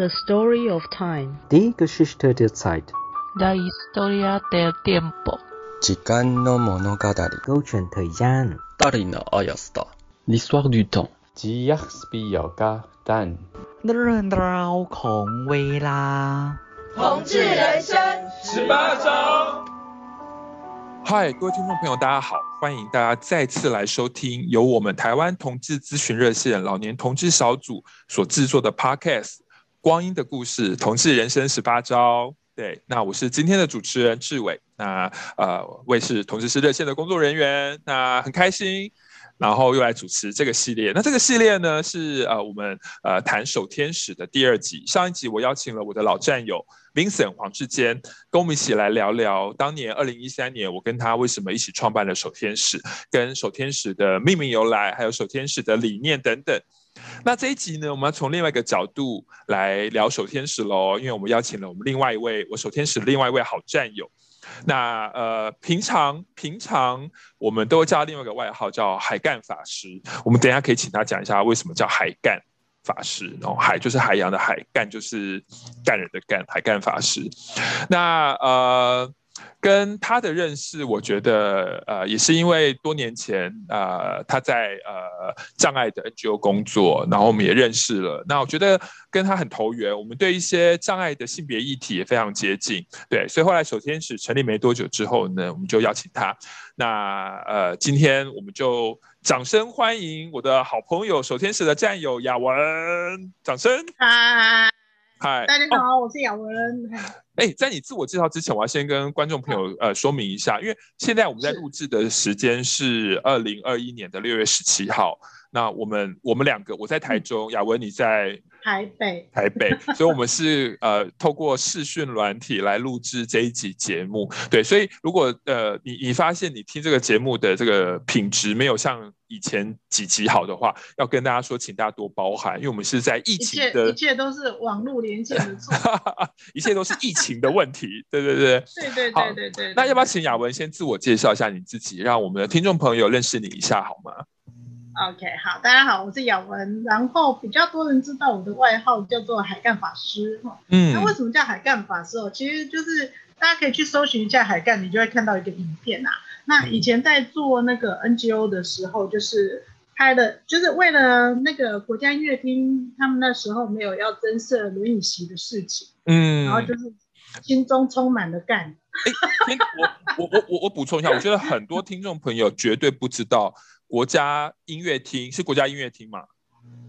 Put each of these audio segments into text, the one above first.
The story of time. 第一个是他的菜。La historia del tiempo. 时间那么那么大的狗圈太阳。Darin ayasta. Historia del tiempo. 只要比较简单。The story of time. 同治人生十八章。嗨，各位听众朋友，大家好，欢迎大家再次来收听由我们台湾同志咨询热线老年同志小组所制作的 podcast。光阴的故事：同志人生十八招》。对，那我是今天的主持人志伟，那呃，我也是同志是热线的工作人员，那很开心，然后又来主持这个系列。那这个系列呢，是呃我们呃谈守天使的第二集。上一集我邀请了我的老战友 Vincent 黄志坚，跟我们一起来聊聊当年二零一三年我跟他为什么一起创办了守天使，跟守天使的命名由来，还有守天使的理念等等。那这一集呢，我们要从另外一个角度来聊守天使喽，因为我们邀请了我们另外一位我守天使另外一位好战友。那呃，平常平常我们都会叫他另外一个外号叫海干法师。我们等一下可以请他讲一下为什么叫海干法师。然后海就是海洋的海，干就是干人的干，海干法师。那呃。跟他的认识，我觉得呃也是因为多年前呃他在呃障碍的 NGO 工作，然后我们也认识了。那我觉得跟他很投缘，我们对一些障碍的性别议题也非常接近。对，所以后来守天使成立没多久之后呢，我们就邀请他。那呃今天我们就掌声欢迎我的好朋友守天使的战友雅文，掌声。嗨。嗨，大家好，哦、我是雅文。哎、欸，在你自我介绍之前，我要先跟观众朋友呃说明一下，因为现在我们在录制的时间是二零二一年的六月十七号。那我们我们两个，我在台中，雅文你在台北，台北，所以我们是呃透过视讯软体来录制这一集节目。对，所以如果呃你你发现你听这个节目的这个品质没有像以前几集好的话，要跟大家说，请大家多包涵，因为我们是在疫情的，一切，一切都是网络连线的错，一切都是疫情的问题。对对对，对对对对对。那要不要请雅文先自我介绍一下你自己，让我们的听众朋友认识你一下好吗？OK，好，大家好，我是雅文，然后比较多人知道我的外号叫做海干法师哈。嗯，那为什么叫海干法师哦？其实就是大家可以去搜寻一下海干，你就会看到一个影片啊。那以前在做那个 NGO 的时候，就是拍的，就是为了那个国家音乐厅，他们那时候没有要增设轮椅席的事情，嗯，然后就是心中充满了干。哎、欸，我我我我我补充一下，我觉得很多听众朋友绝对不知道。国家音乐厅是国家音乐厅嘛？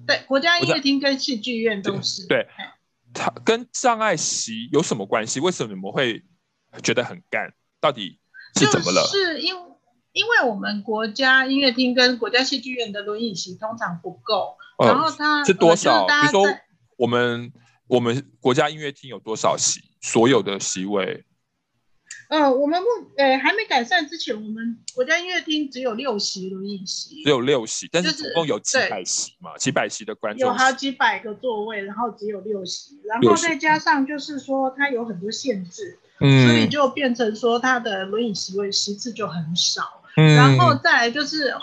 对，国家音乐厅跟戏剧院都是。对，它跟障碍席有什么关系？为什么你们会觉得很干？到底是怎么了？是因因为我们国家音乐厅跟国家戏剧院的轮椅席通常不够，呃、然后它是多少？比如说我们我们国家音乐厅有多少席？所有的席位？呃，我们目呃还没改善之前，我们国家音乐厅只有六席轮椅席，只有六席，但是总共有几百席嘛，几百席的观众席，有好几百个座位，然后只有六席，然后再加上就是说它有很多限制，嗯，所以就变成说它的轮椅席位席次就很少，嗯，然后再来就是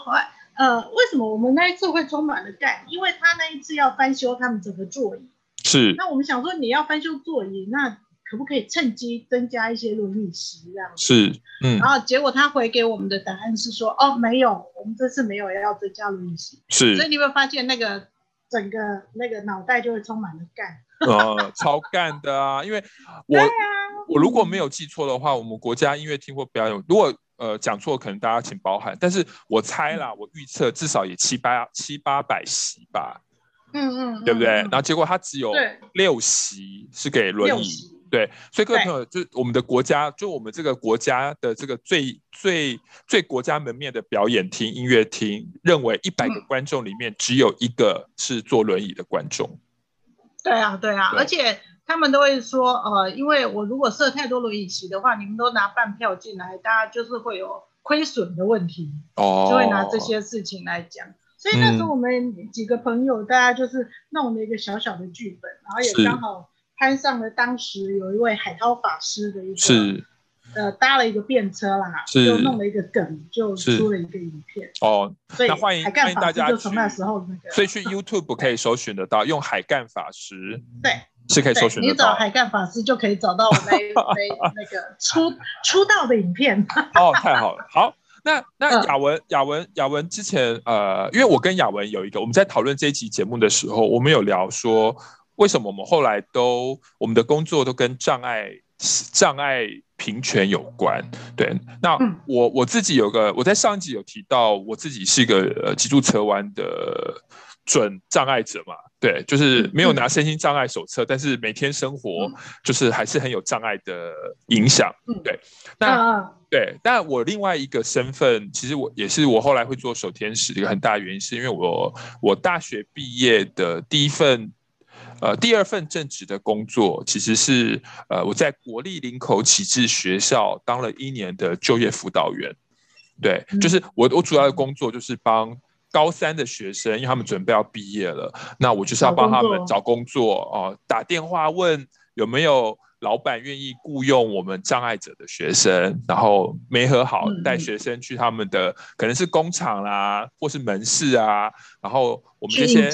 呃，为什么我们那一次会充满了干？因为他那一次要翻修他们整个座椅，是，那我们想说你要翻修座椅，那可不可以趁机增加一些轮椅席这样子？是，嗯，然后结果他回给我们的答案是说，哦，没有，我们这次没有要增加轮椅席。是，所以你有没有发现那个整个那个脑袋就会充满了干？哦，超干的啊！因为我、啊、我如果没有记错的话，我们国家音乐厅或表演，如果呃讲错，可能大家请包涵。但是我猜啦，我预测至少也七八七八百席吧。嗯嗯，对不对？然后结果他只有六席是给轮椅。对，所以各位朋友，就我们的国家，就我们这个国家的这个最最最国家门面的表演厅、音乐厅，认为一百个观众里面只有一个是坐轮椅的观众。对啊，对啊，而且他们都会说，呃，因为我如果设太多轮椅席的话，你们都拿半票进来，大家就是会有亏损的问题，哦，就会拿这些事情来讲。所以那时候我们几个朋友，大家就是弄了一个小小的剧本，然后也刚好。攀上了当时有一位海涛法师的一个，是呃搭了一个便车啦，就弄了一个梗，就出了一个影片。哦，所以那欢迎欢迎大家就从那时候那个，所以去 YouTube 可以搜寻得到，用海干法师，对，是可以搜寻得到。你找海干法师就可以找到我那 那那个出出道的影片。哦，太好了，好。那那雅文雅文雅文之前呃，因为我跟雅文有一个我们在讨论这一期节目的时候，我们有聊说为什么我们后来都我们的工作都跟障碍障碍平权有关。对，那我我自己有个我在上一集有提到，我自己是一个呃脊柱侧弯的准障碍者嘛。对，就是没有拿身心障碍手册，但是每天生活就是还是很有障碍的影响。对，那。对，但我另外一个身份，其实我也是我后来会做守天使的一个很大的原因，是因为我我大学毕业的第一份，呃，第二份正职的工作，其实是呃我在国立林口启智学校当了一年的就业辅导员。对，就是我我主要的工作就是帮高三的学生，因为他们准备要毕业了，那我就是要帮他们找工作哦、呃，打电话问有没有。老板愿意雇佣我们障碍者的学生，然后没和好带学生去他们的可能是工厂啦，或是门市啊，然后我们这些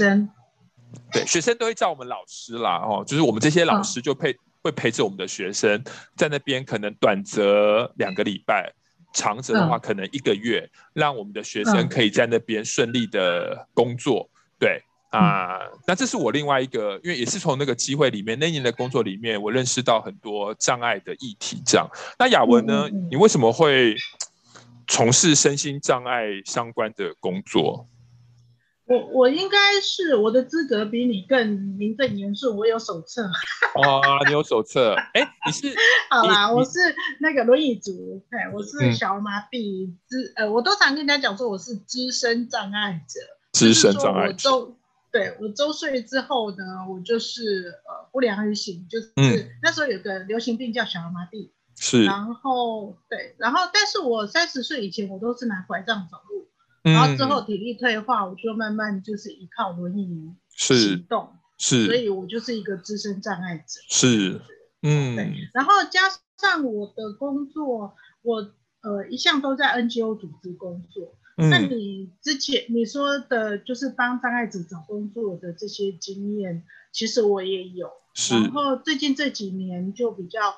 对学生都会叫我们老师啦，哦，就是我们这些老师就陪会陪着我们的学生在那边，可能短则两个礼拜，长则的话可能一个月，让我们的学生可以在那边顺利的工作，对。啊，那这是我另外一个，因为也是从那个机会里面，那一年的工作里面，我认识到很多障碍的议题。这样，那雅文呢？你为什么会从事身心障碍相关的工作？我我应该是我的资格比你更名正言顺，我有手册。哦，你有手册？哎、欸，你是？好啦，我是那个轮椅族，对，我是小儿麻痹资、嗯，呃，我都常跟人家讲说我是资深障碍者，资深障碍者。对，我周岁之后呢，我就是呃不良于行，就是、嗯、那时候有个流行病叫小儿麻痹，是。然后对，然后但是我三十岁以前我都是拿拐杖走路，然后之后体力退化，我就慢慢就是依靠轮椅行动，是。所以我就是一个资深障碍者，是。嗯，对。然后加上我的工作，我呃一向都在 NGO 组织工作。那你之前你说的，就是帮障碍者找工作的这些经验，其实我也有。是。然后最近这几年就比较，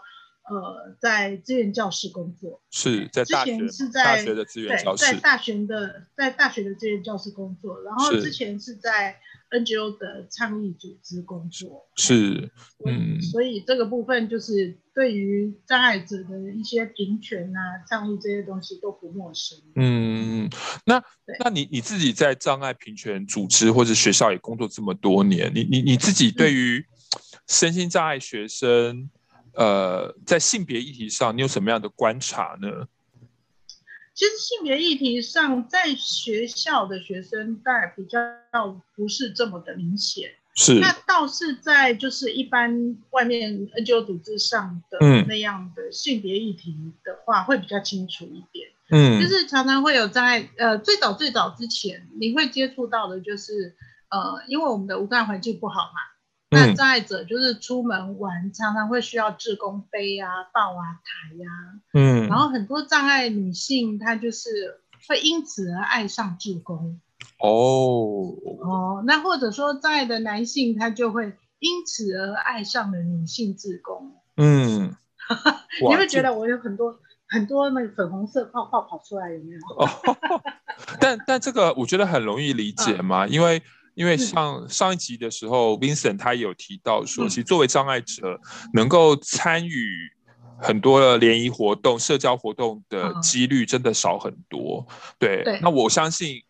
呃，在资源教室工作。是在大学。是在大学的资源教室。在大学的在大学的资源教室工作，然后之前是在 NGO 的倡议组织工作。是。嗯。所以这个部分就是。对于障碍者的一些平权啊、倡议这些东西都不陌生。嗯，那那你你自己在障碍平权组织或者学校也工作这么多年，你你你自己对于身心障碍学生，嗯、呃，在性别议题上，你有什么样的观察呢？其实性别议题上，在学校的学生当然比较不是这么的明显。是，那倒是在就是一般外面 NGO 组织上的那样的性别议题的话，会比较清楚一点。嗯，就是常常会有在。呃，最早最早之前，你会接触到的就是，呃，因为我们的无障碍环境不好嘛，那障碍者就是出门玩，常常会需要志工背啊、抱啊、抬呀、啊。嗯，然后很多障碍女性，她就是会因此而爱上志工。哦哦，那或者说在的男性，他就会因此而爱上了女性志工。嗯，你会觉得我有很多很多那个粉红色泡泡跑出来，有没有？哦、但但这个我觉得很容易理解嘛，嗯、因为因为上上一集的时候，Vincent 他也有提到说，其实作为障碍者，能够参与很多的联谊活动、社交活动的几率真的少很多。对，对那我相信。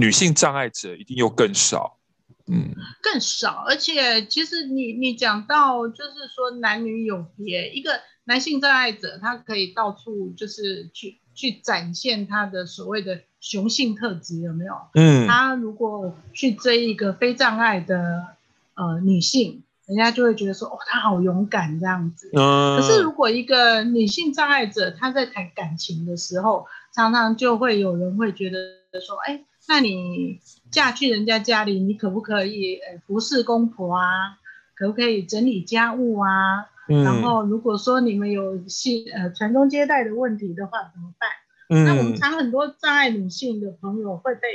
女性障碍者一定又更少，嗯，更少。而且其实你你讲到就是说男女有别，一个男性障碍者他可以到处就是去去展现他的所谓的雄性特质，有没有？嗯，他如果去追一个非障碍的呃女性，人家就会觉得说哦，他好勇敢这样子。嗯，可是如果一个女性障碍者她在谈感情的时候，常常就会有人会觉得说，哎。那你嫁去人家家里，你可不可以呃服侍公婆啊？可不可以整理家务啊？嗯、然后如果说你们有性呃传宗接代的问题的话怎么办？嗯、那我们常很多障碍女性的朋友会被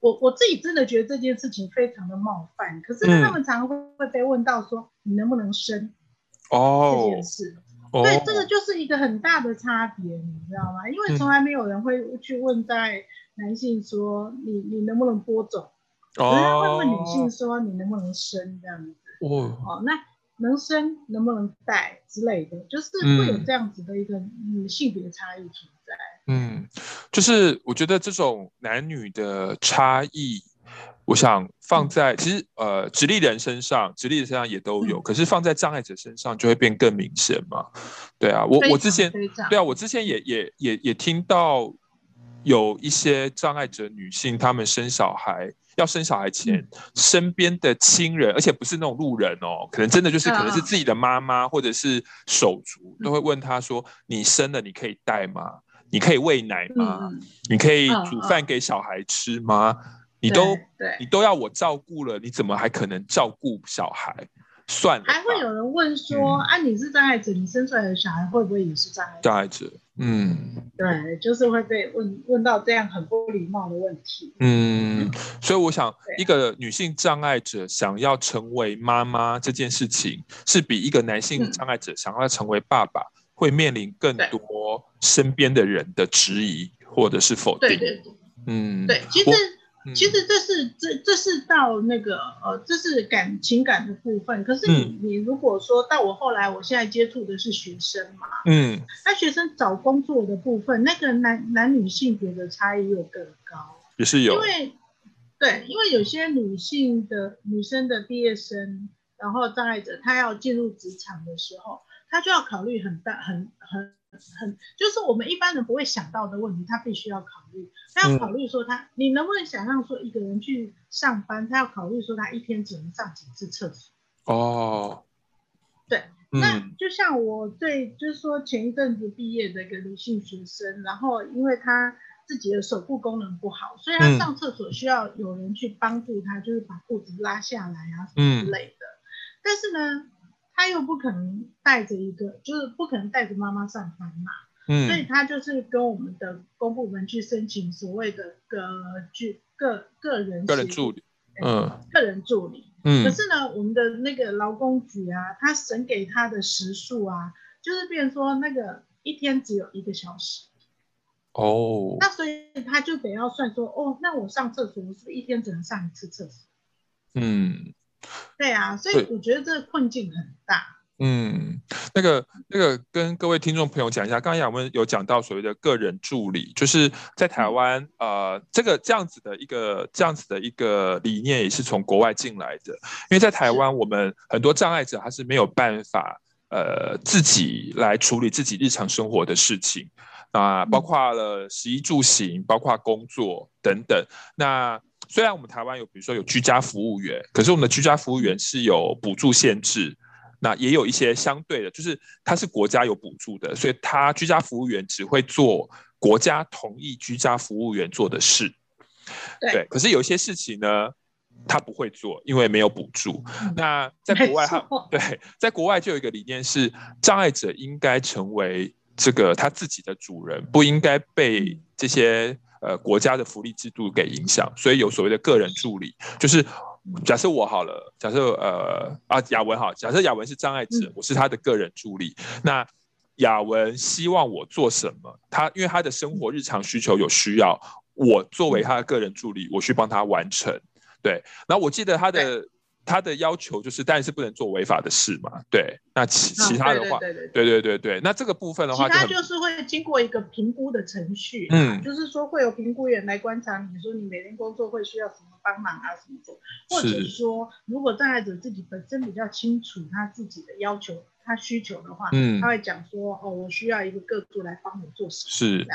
我我自己真的觉得这件事情非常的冒犯，可是他们常常会会被问到说、嗯、你能不能生哦这件事，哦、对这个就是一个很大的差别，你知道吗？因为从来没有人会去问在男性说你你能不能播种，人家会问女性说你能不能生这样子哦，哦那。能生能不能带之类的，就是会有这样子的一个女性别差异存在。嗯，就是我觉得这种男女的差异，我想放在、嗯、其实呃直立人身上，直立人身上也都有，嗯、可是放在障碍者身上就会变更明显嘛。对啊，我我之前对啊，我之前也也也也听到有一些障碍者女性，她们生小孩。要生小孩前，身边的亲人，而且不是那种路人哦，可能真的就是可能是自己的妈妈或者是手足，都会问他说：“你生了，你可以带吗？你可以喂奶吗？你可以煮饭给小孩吃吗？你都你都要我照顾了，你怎么还可能照顾小孩？”算了，还会有人问说：“嗯、啊，你是障碍者，你生出来的小孩会不会也是障碍者？”嗯，对，就是会被问问到这样很不礼貌的问题。嗯，所以我想，一个女性障碍者想要成为妈妈这件事情，是比一个男性障碍者想要成为爸爸，嗯、会面临更多身边的人的质疑或者是否定。对对对，嗯，对，其实。其实这是这这是到那个呃，这是感情感的部分。可是你、嗯、你如果说到我后来，我现在接触的是学生嘛，嗯，那学生找工作的部分，那个男男女性别的差异又更高，也是有。因为对，因为有些女性的女生的毕业生，然后障碍者，她要进入职场的时候，她就要考虑很大很很。很就是我们一般人不会想到的问题，他必须要考虑。他要考虑说他，嗯、你能不能想象说一个人去上班，他要考虑说他一天只能上几次厕所？哦，对，嗯、那就像我对就是说前一阵子毕业的一个女性学生，然后因为她自己的手部功能不好，所以她上厕所需要有人去帮助她，就是把裤子拉下来啊什么之类的。嗯、但是呢。他又不可能带着一个，就是不可能带着妈妈上班嘛，嗯，所以他就是跟我们的公部门去申请所谓的个据个个人个人助理，嗯，个人助理，嗯，可是呢，我们的那个劳工局啊，他审给他的时数啊，就是变成说那个一天只有一个小时，哦，那所以他就得要算说，哦，那我上厕所，我是不是一天只能上一次厕所？嗯。对啊，所以我觉得这个困境很大。嗯，那个那个跟各位听众朋友讲一下，刚才雅文有讲到所谓的个人助理，就是在台湾，嗯、呃，这个这样子的一个这样子的一个理念也是从国外进来的。因为在台湾，我们很多障碍者他是没有办法呃自己来处理自己日常生活的事情啊、呃，包括了食衣住行，包括工作等等。那虽然我们台湾有，比如说有居家服务员，可是我们的居家服务员是有补助限制，那也有一些相对的，就是他是国家有补助的，所以他居家服务员只会做国家同意居家服务员做的事。对，对，可是有一些事情呢，他不会做，因为没有补助。那在国外哈，对，在国外就有一个理念是，障碍者应该成为这个他自己的主人，不应该被这些。呃，国家的福利制度给影响，所以有所谓的个人助理，就是假设我好了，假设呃啊雅文好，假设雅文是障碍者，我是他的个人助理，那雅文希望我做什么？他因为他的生活日常需求有需要，我作为他的个人助理，我去帮他完成。对，然后我记得他的。他的要求就是，但是不能做违法的事嘛。对，那其其他的话，哦、对，对，对，对，对对对对，那这个部分的话就，其他就是会经过一个评估的程序，嗯，就是说会有评估员来观察你说你每天工作会需要什么帮忙啊什么的，或者说如果障碍者自己本身比较清楚他自己的要求、他需求的话，嗯，他会讲说哦，我需要一个个助来帮我做什么，是。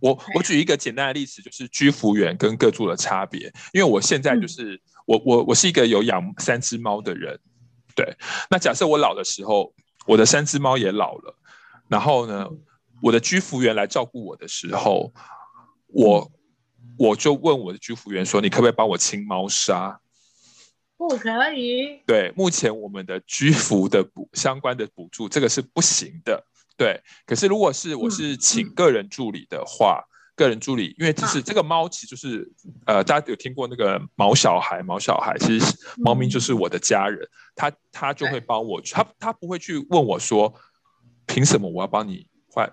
我我举一个简单的例子，就是居服员跟个助的差别。因为我现在就是、嗯、我我我是一个有养三只猫的人，对。那假设我老的时候，我的三只猫也老了，然后呢，我的居服员来照顾我的时候，我我就问我的居服员说：“你可不可以帮我清猫砂？”不可以。对，目前我们的居服的补相关的补助，这个是不行的。对，可是如果是我是请个人助理的话，个人助理，因为其实这个猫其实就是、啊、呃，大家有听过那个毛小孩，毛小孩其实猫咪就是我的家人，他、嗯、他就会帮我，它它不会去问我说，凭什么我要帮你换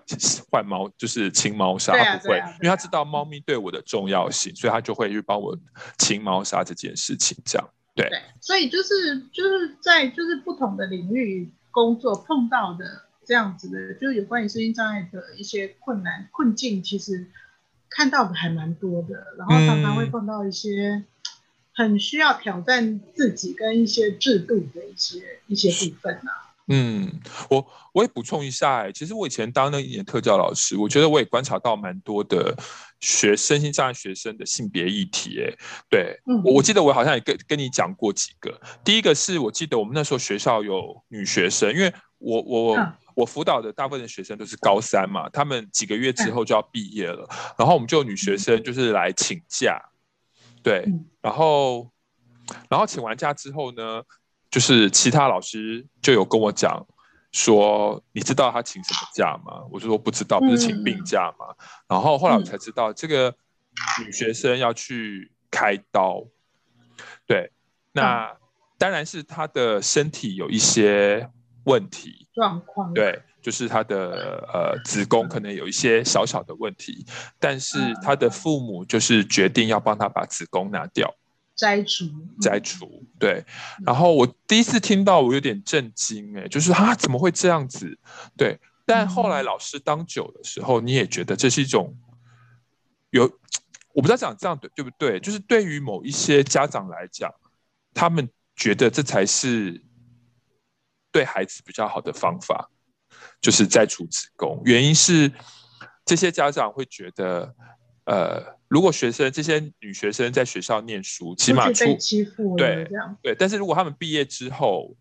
换猫，就是清猫砂，它不会，因为它知道猫咪对我的重要性，所以它就会去帮我清猫砂这件事情，这样。对，对，所以就是就是在就是不同的领域工作碰到的这样子的，就是有关于身心障碍的一些困难困境，其实看到的还蛮多的，然后常常会碰到一些很需要挑战自己跟一些制度的一些一些部分啊。嗯，我我也补充一下，哎，其实我以前当那一年特教老师，我觉得我也观察到蛮多的学身心障碍学生的性别议题，哎，对，嗯、我我记得我好像也跟跟你讲过几个，第一个是我记得我们那时候学校有女学生，因为我我、嗯、我辅导的大部分的学生都是高三嘛，他们几个月之后就要毕业了，嗯、然后我们就有女学生就是来请假，对，嗯、然后然后请完假之后呢，就是其他老师就有跟我讲说，你知道他请什么假吗？我就说不知道，不是请病假吗？嗯、然后后来我才知道，这个女学生要去开刀。对，那当然是她的身体有一些问题状况。对，就是他的呃子宫可能有一些小小的问题，但是他的父母就是决定要帮他把子宫拿掉。摘除，摘除，对。然后我第一次听到，我有点震惊，哎，就是啊，怎么会这样子？对。但后来老师当久的时候，你也觉得这是一种有，我不知道讲这样对对不对？就是对于某一些家长来讲，他们觉得这才是对孩子比较好的方法，就是摘除子宫。原因是这些家长会觉得，呃。如果学生这些女学生在学校念书，起码出欺负对对，但是如果他们毕业之后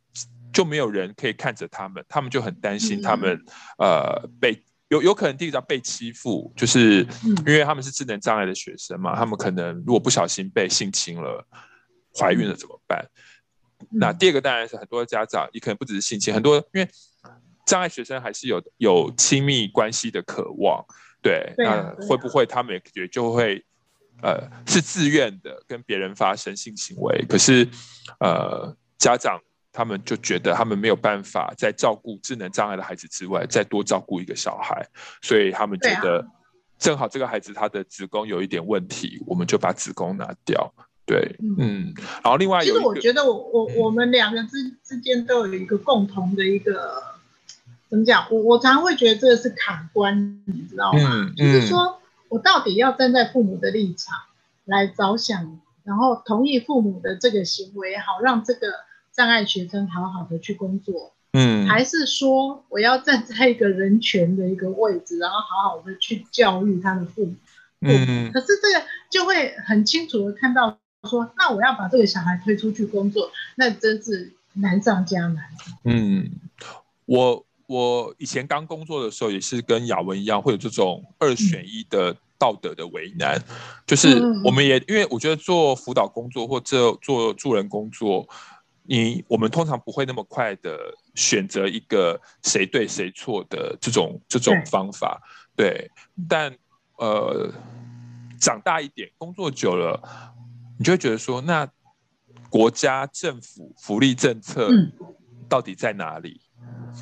就没有人可以看着他们，他们就很担心他们、嗯、呃被有有可能第一个被欺负，就是因为他们是智能障碍的学生嘛，他们可能如果不小心被性侵了，怀孕了怎么办？嗯、那第二个当然是很多家长也可能不只是性侵，很多因为障碍学生还是有有亲密关系的渴望。对，那会不会他们也就会，呃，是自愿的跟别人发生性行为？可是，呃，家长他们就觉得他们没有办法在照顾智能障碍的孩子之外，再多照顾一个小孩，所以他们觉得正好这个孩子他的子宫有一点问题，我们就把子宫拿掉。对，嗯，然后另外有，其实我觉得我我我们两个之之间都有一个共同的一个。怎么讲？我我常常会觉得这个是卡关，你知道吗？嗯嗯、就是说我到底要站在父母的立场来着想，然后同意父母的这个行为，好让这个障碍学生好好的去工作，嗯，还是说我要站在一个人权的一个位置，然后好好的去教育他的父母？嗯，可是这个就会很清楚的看到说，那我要把这个小孩推出去工作，那真是难上加难。嗯，我。我以前刚工作的时候，也是跟雅文一样，会有这种二选一的道德的为难。就是我们也因为我觉得做辅导工作或者做助人工作，你我们通常不会那么快的选择一个谁对谁错的这种这种方法。对，但呃，长大一点，工作久了，你就会觉得说，那国家政府福利政策到底在哪里？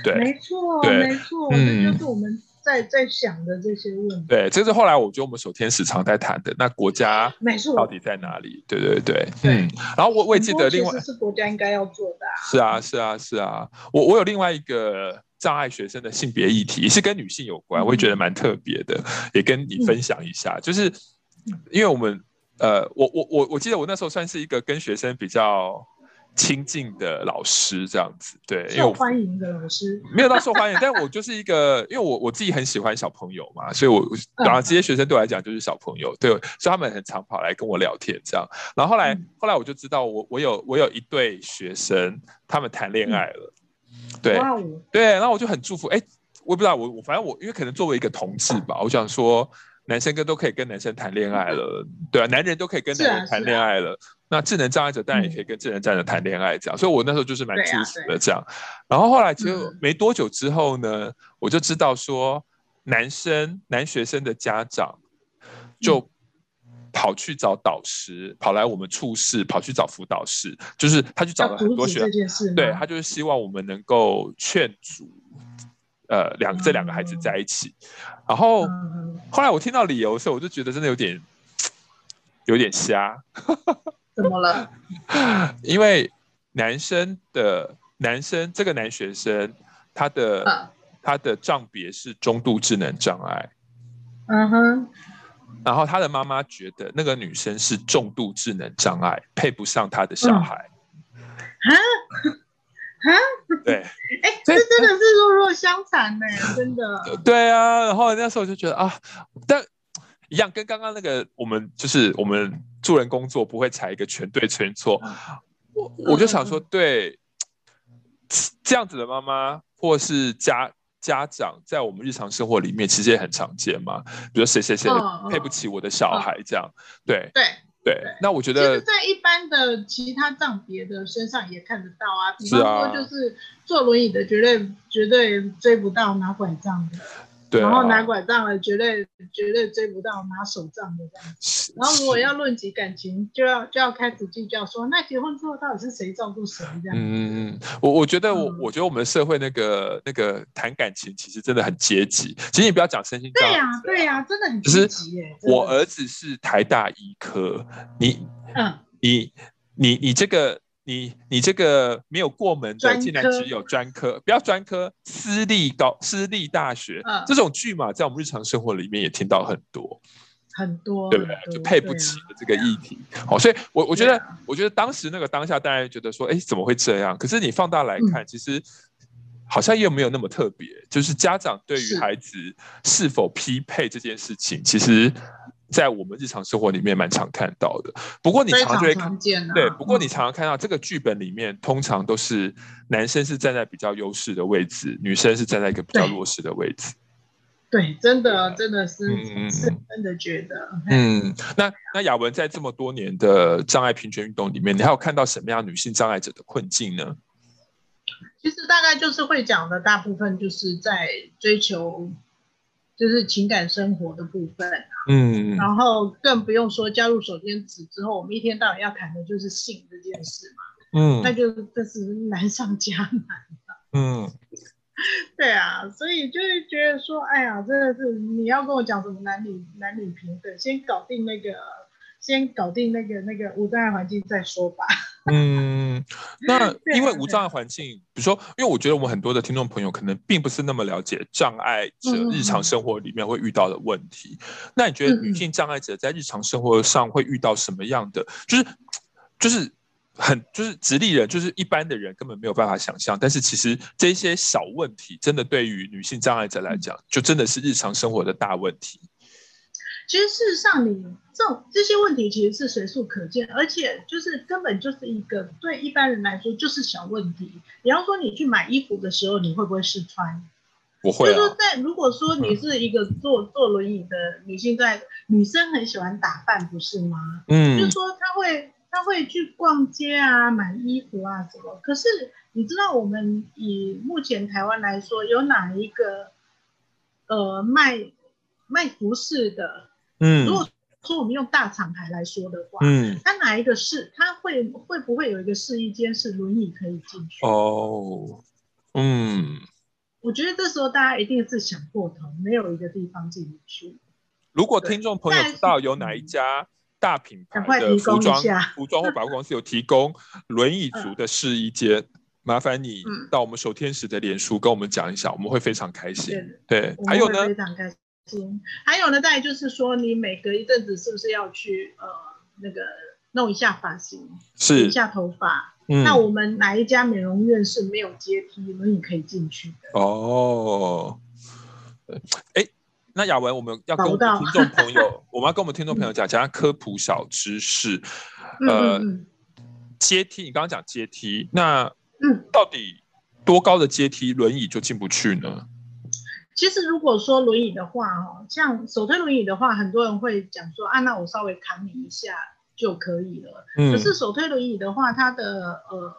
对，没错，对没错，嗯，这就是我们在在想的这些问题。对，这是后来我觉得我们守天使常在谈的，那国家到底在哪里？对对对，嗯。然后我我也记得另外是国家应该要做的。是啊是啊是啊，我我有另外一个障碍学生的性别议题，也是跟女性有关，我也觉得蛮特别的，也跟你分享一下。就是因为我们呃，我我我我记得我那时候算是一个跟学生比较。亲近的老师这样子，对，受欢迎的老师没有到受欢迎，但我就是一个，因为我我自己很喜欢小朋友嘛，所以我然后这些学生对我来讲就是小朋友，对，所以他们很常跑来跟我聊天这样。然后后来、嗯、后来我就知道我，我我有我有一对学生，他们谈恋爱了，嗯、对对，然后我就很祝福，哎，我也不知道我我反正我因为可能作为一个同志吧，我想说。男生跟都可以跟男生谈恋爱了，对啊，男人都可以跟男人谈恋爱了，那智能障碍者当然也可以跟智能障碍者谈恋爱，这样。所以我那时候就是蛮祝福的这样。然后后来其实没多久之后呢，我就知道说，男生男学生的家长就跑去找导师，跑来我们处室，跑去找辅导室，就是他去找了很多学生，对，他就是希望我们能够劝阻，呃，两这两个孩子在一起。然后后来我听到理由的时候，我就觉得真的有点有点瞎。怎么了？因为男生的男生这个男学生，他的、啊、他的障别是中度智能障碍。嗯哼。然后他的妈妈觉得那个女生是重度智能障碍，配不上他的小孩。啊、嗯、啊！对。哎、欸，这真的是弱弱相残呢，真的。对啊，然后那时候我就觉得啊，但一样跟刚刚那个我们就是我们。助人工作不会采一个全对全错，我我就想说，对这样子的妈妈或是家家长，在我们日常生活里面其实也很常见嘛。比如谁谁谁配不起我的小孩这样，对对对。那我觉得在一般的其他障别的身上也看得到啊，比方说就是坐轮椅的绝对绝对追不到拿拐杖的。然后拿拐杖了，绝对绝对追不到拿手杖的这样。然后如果要论及感情，就要就要开始计较说，那结婚之后到底是谁照顾谁这样。嗯嗯嗯，我我觉得我、嗯、我觉得我们社会那个那个谈感情其实真的很阶级。其实你不要讲身心。对呀对呀，真的很阶级耶。我儿子是台大医科，你嗯你你你这个。你你这个没有过门的，竟然只有专科，不要专科，私立高私立大学，嗯、这种剧嘛，在我们日常生活里面也听到很多，很多，对不对？就配不起的这个议题。好、啊哦，所以我我觉得，我觉得当时那个当下，大家觉得说，哎，怎么会这样？可是你放大来看，嗯、其实好像又没有那么特别。就是家长对于孩子是否匹配这件事情，其实。在我们日常生活里面蛮常看到的，不过你常常就会看见，对，不过你常常看到这个剧本里面，通常都是男生是站在比较优势的位置，女生是站在一个比较弱势的位置。对，真的真的是，嗯、是真的觉得。嗯，那那雅文在这么多年的障碍平权运动里面，你还有看到什么样女性障碍者的困境呢？其实大概就是会讲的，大部分就是在追求。就是情感生活的部分，嗯，然后更不用说加入手牵子之后，我们一天到晚要谈的就是性这件事嘛，嗯，那就这是难上加难了，嗯，对啊，所以就是觉得说，哎呀，真的是你要跟我讲什么男女男女平等，先搞定那个。先搞定那个那个无障碍环境再说吧。嗯，那因为无障碍环境，比如说，因为我觉得我们很多的听众朋友可能并不是那么了解障碍者日常生活里面会遇到的问题。嗯、那你觉得女性障碍者在日常生活上会遇到什么样的？就是就是很就是直立人，就是一般的人根本没有办法想象。但是其实这些小问题，真的对于女性障碍者来讲，就真的是日常生活的大问题。其实事实上，你这种这些问题其实是随处可见，而且就是根本就是一个对一般人来说就是小问题。比方说，你去买衣服的时候，你会不会试穿？不会、啊。就是说，在如果说你是一个坐坐轮椅的女性，在女生很喜欢打扮，不是吗？嗯。就是说，她会她会去逛街啊，买衣服啊什么。可是你知道，我们以目前台湾来说，有哪一个呃卖卖服饰的？嗯，如果说我们用大厂牌来说的话，嗯，它哪一个是它会会不会有一个试衣间是轮椅可以进去？哦，嗯，我觉得这时候大家一定是想过头，没有一个地方进不去。如果听众朋友知道有哪一家大品牌的服装、服装或百货公司有提供轮椅族的试衣间，嗯，麻烦你到我们守天使的脸书跟我们讲一下，我们会非常开心。对，对，还有呢？还有呢，再就是说，你每隔一阵子是不是要去呃那个弄一下发型，是一下头发？嗯，那我们哪一家美容院是没有阶梯，轮椅可以进去的？哦，哎，那雅文，我们要跟我们听众朋友，我们要跟我们听众朋友讲，讲下科普小知识。呃，嗯、阶梯，你刚刚讲阶梯，那嗯，到底多高的阶梯轮椅就进不去呢？其实如果说轮椅的话，哦，像手推轮椅的话，很多人会讲说啊，那我稍微扛你一下，就可以了。嗯，可是手推轮椅的话，它的呃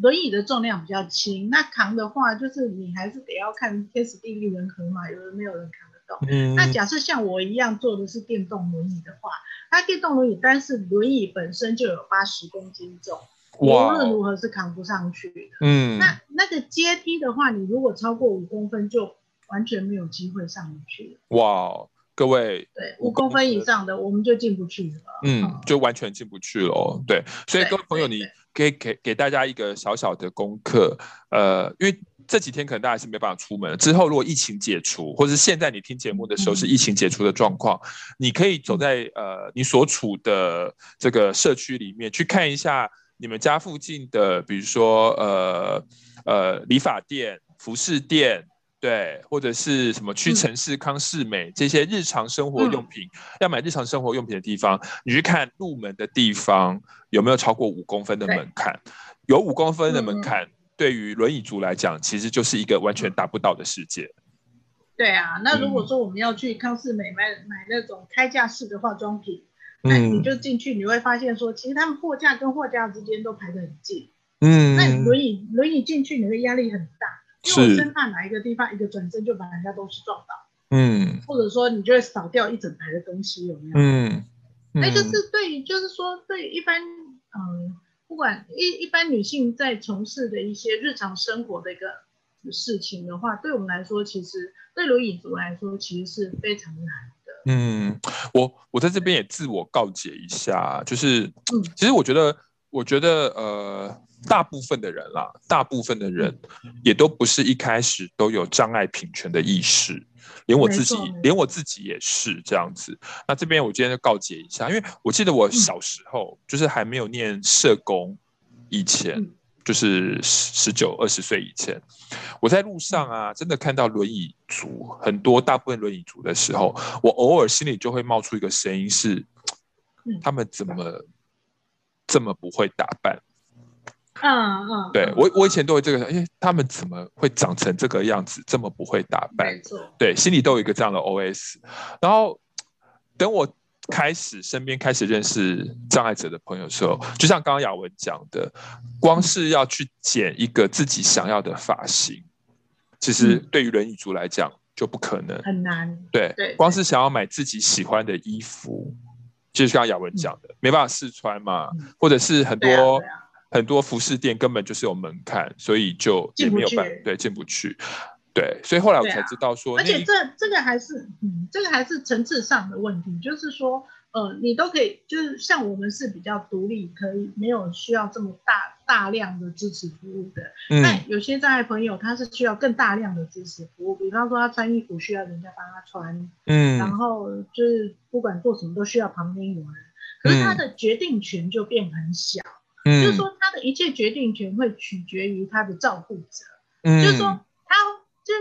轮椅的重量比较轻，那扛的话就是你还是得要看天时地利人和嘛，有人没有人扛得动。嗯，那假设像我一样坐的是电动轮椅的话，它电动轮椅单是轮椅本身就有八十公斤重。无论如何是扛不上去的。嗯，那那个阶梯的话，你如果超过五公分，就完全没有机会上去。哇，各位，对，五公分以上的我们就进不去了。嗯，就完全进不去了。对，所以各位朋友，你可以给给大家一个小小的功课。呃，因为这几天可能大家是没办法出门，之后如果疫情解除，或者是现在你听节目的时候是疫情解除的状况，嗯、你可以走在呃你所处的这个社区里面去看一下。你们家附近的，比如说呃呃理发店、服饰店，对，或者是什么屈臣氏、康士美、嗯、这些日常生活用品，嗯、要买日常生活用品的地方，你去看入门的地方有没有超过五公分的门槛？有五公分的门槛，嗯、对于轮椅族来讲，其实就是一个完全达不到的世界。对啊，那如果说我们要去康士美买买那种开架式的化妆品。那你就进去，你会发现说，其实他们货架跟货架之间都排得很近。嗯，那轮椅轮椅进去，你的压力很大，因为我生怕哪一个地方一个转身就把人家东西撞倒。嗯，或者说你就会扫掉一整排的东西，有没有？嗯，那就是对于，就是说对一般，嗯，不管一一般女性在从事的一些日常生活的一个事情的话，对我们来说，其实对轮椅族来说，其实是非常难。嗯，我我在这边也自我告解一下，就是，其实我觉得，我觉得，呃，大部分的人啦，大部分的人也都不是一开始都有障碍平权的意识，连我自己，连我自己也是这样子。那这边我今天就告诫一下，因为我记得我小时候，就是还没有念社工以前。就是十九二十岁以前，我在路上啊，真的看到轮椅族很多，大部分轮椅族的时候，我偶尔心里就会冒出一个声音是：他们怎么这么不会打扮？嗯嗯，对我我以前都会这个，哎，他们怎么会长成这个样子，这么不会打扮？对，心里都有一个这样的 OS。然后等我。开始身边开始认识障碍者的朋友的时候，就像刚刚雅文讲的，光是要去剪一个自己想要的发型，其实对于轮椅族来讲就不可能，很难。对，对，光是想要买自己喜欢的衣服，就是刚刚雅文讲的，没办法试穿嘛，或者是很多很多服饰店根本就是有门槛，所以就也没有办法，对，进不去。对，所以后来我才知道说，啊、而且这这个还是，嗯，这个还是层次上的问题，就是说，呃，你都可以，就是像我们是比较独立，可以没有需要这么大大量的支持服务的。嗯。那有些障碍朋友他是需要更大量的支持服务，比方说他穿衣服需要人家帮他穿，嗯，然后就是不管做什么都需要旁边有人，可是他的决定权就变很小，嗯，就是说他的一切决定权会取决于他的照顾者，嗯，就是说他。就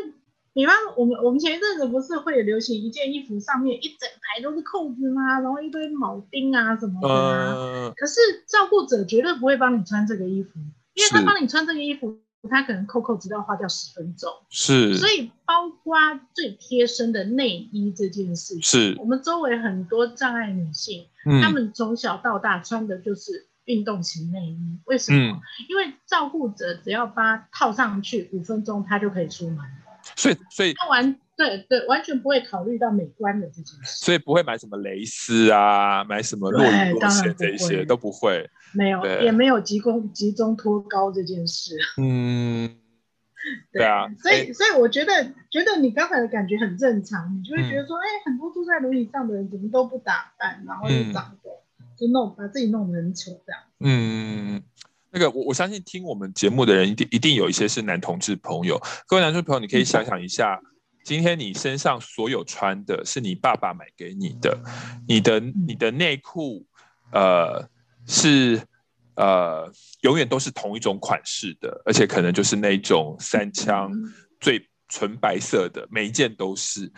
比方我们我们前一阵子不是会流行一件衣服上面一整排都是扣子吗？然后一堆铆钉啊什么的啊。呃、可是照顾者绝对不会帮你穿这个衣服，因为他帮你穿这个衣服，他可能扣扣子都要花掉十分钟。是。所以包括最贴身的内衣这件事情，是我们周围很多障碍女性，嗯、她们从小到大穿的就是运动型内衣。为什么？嗯、因为照顾者只要把它套上去五分钟，他就可以出门。所以，所以他完对对，完全不会考虑到美观的这件事。所以不会买什么蕾丝啊，买什么落羽落线这一些都不会。没有，也没有集中集中脱高这件事。嗯，对，啊。所以，所以我觉得，觉得你刚才的感觉很正常，你就会觉得说，哎、嗯，很多住在轮椅上的人怎么都不打扮，然后又长得、嗯、就弄把自己弄得很丑这样。嗯。那个我我相信听我们节目的人一定一定有一些是男同志朋友，各位男同志朋友，你可以想想一下，今天你身上所有穿的是你爸爸买给你的，你的你的内裤，呃是呃永远都是同一种款式的，而且可能就是那种三枪最纯白色的，每一件都是，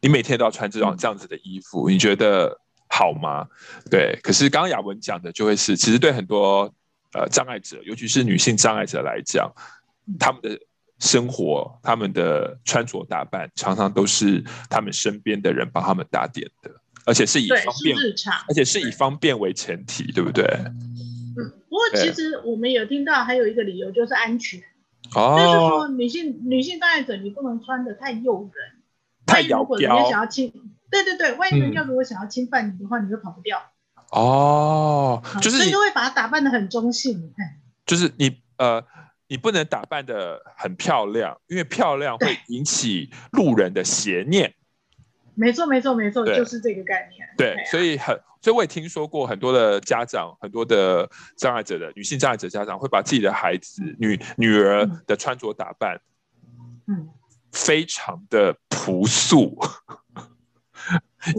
你每天都要穿这种这样子的衣服，你觉得好吗？对，可是刚刚雅文讲的就会是，其实对很多。呃，障碍者，尤其是女性障碍者来讲，他们的生活、他们的穿着打扮，常常都是他们身边的人帮他们打点的。而且是以方便而且是以方便为前提，对不对？嗯，不过其实我们有听到还有一个理由就是安全，哦，就是说女性女性障碍者你不能穿的太诱人，太窈窕。如果人家想要侵，对对对，万一人家如果想要侵犯你的话，嗯、你就跑不掉。哦，就是所以就会把它打扮的很中性，就是你呃。你不能打扮的很漂亮，因为漂亮会引起路人的邪念。没错，没错，没错，就是这个概念。对，对啊、所以很，所以我也听说过很多的家长，很多的障碍者的女性障碍者家长会把自己的孩子、女女儿的穿着打扮，嗯，非常的朴素。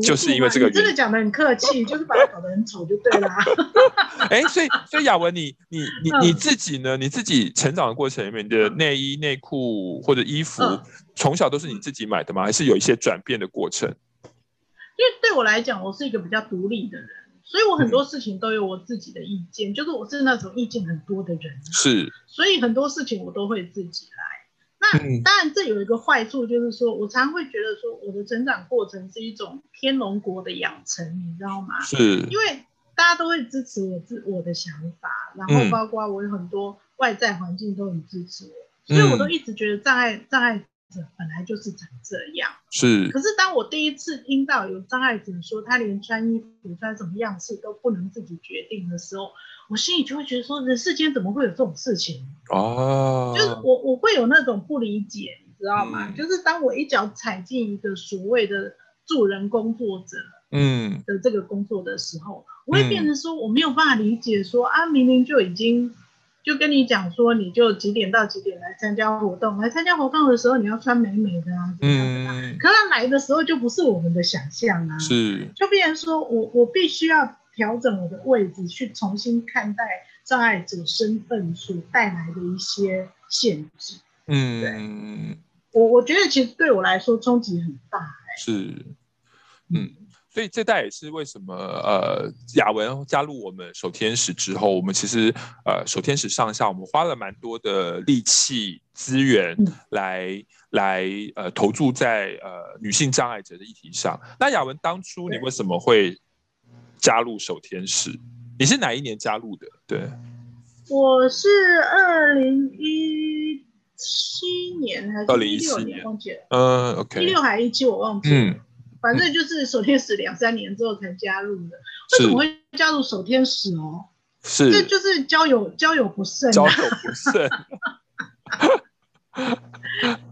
就是因为这个原因，真的讲的很客气，就是把它搞得很丑就对了。哎，所以所以雅文，你你你你自己呢？你自己成长的过程里面，你的内衣内裤或者衣服，从小都是你自己买的吗？还是有一些转变的过程？因为对我来讲，我是一个比较独立的人，所以我很多事情都有我自己的意见，就是我是那种意见很多的人，是，所以很多事情我都会自己来。那当然，这有一个坏处，就是说我常常会觉得说，我的成长过程是一种天龙国的养成，你知道吗？是，因为大家都会支持我自我的想法，然后包括我有很多外在环境都很支持我，所以我都一直觉得障碍障碍者本来就是长这样。是。可是当我第一次听到有障碍者说他连穿衣服穿什么样式都不能自己决定的时候，我心里就会觉得说，人世间怎么会有这种事情？哦，就是我我会有那种不理解，你知道吗？嗯、就是当我一脚踩进一个所谓的助人工作者，嗯，的这个工作的时候，嗯、我会变成说我没有办法理解说，说啊，明明就已经就跟你讲说，你就几点到几点来参加活动，来参加活动的时候你要穿美美的啊，怎么样的啊？嗯，可他来的时候就不是我们的想象啊，是，就变成说我我必须要。调整我的位置，去重新看待障碍者身份所带来的一些限制。嗯，对，我我觉得其实对我来说冲击很大，欸。是，嗯，所以这代也是为什么呃，雅文加入我们守天使之后，我们其实呃，守天使上下我们花了蛮多的力气资源来、嗯、来呃投注在呃女性障碍者的议题上。那雅文当初你为什么会？加入守天使，你是哪一年加入的？对，我是二零一七年还是二零一六年？忘记了。嗯，OK。一六还是一七？我忘记了。嗯，反正就是守天使两三年之后才加入的。为什么会加入守天使哦？是，这就是交友交友不慎。交友不慎。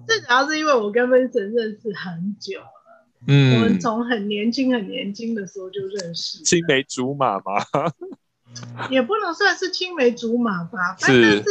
最主要是因为我跟 Vincent 认识很久了。嗯，我们从很年轻很年轻的时候就认识，青梅竹马吗？也不能算是青梅竹马吧，是但是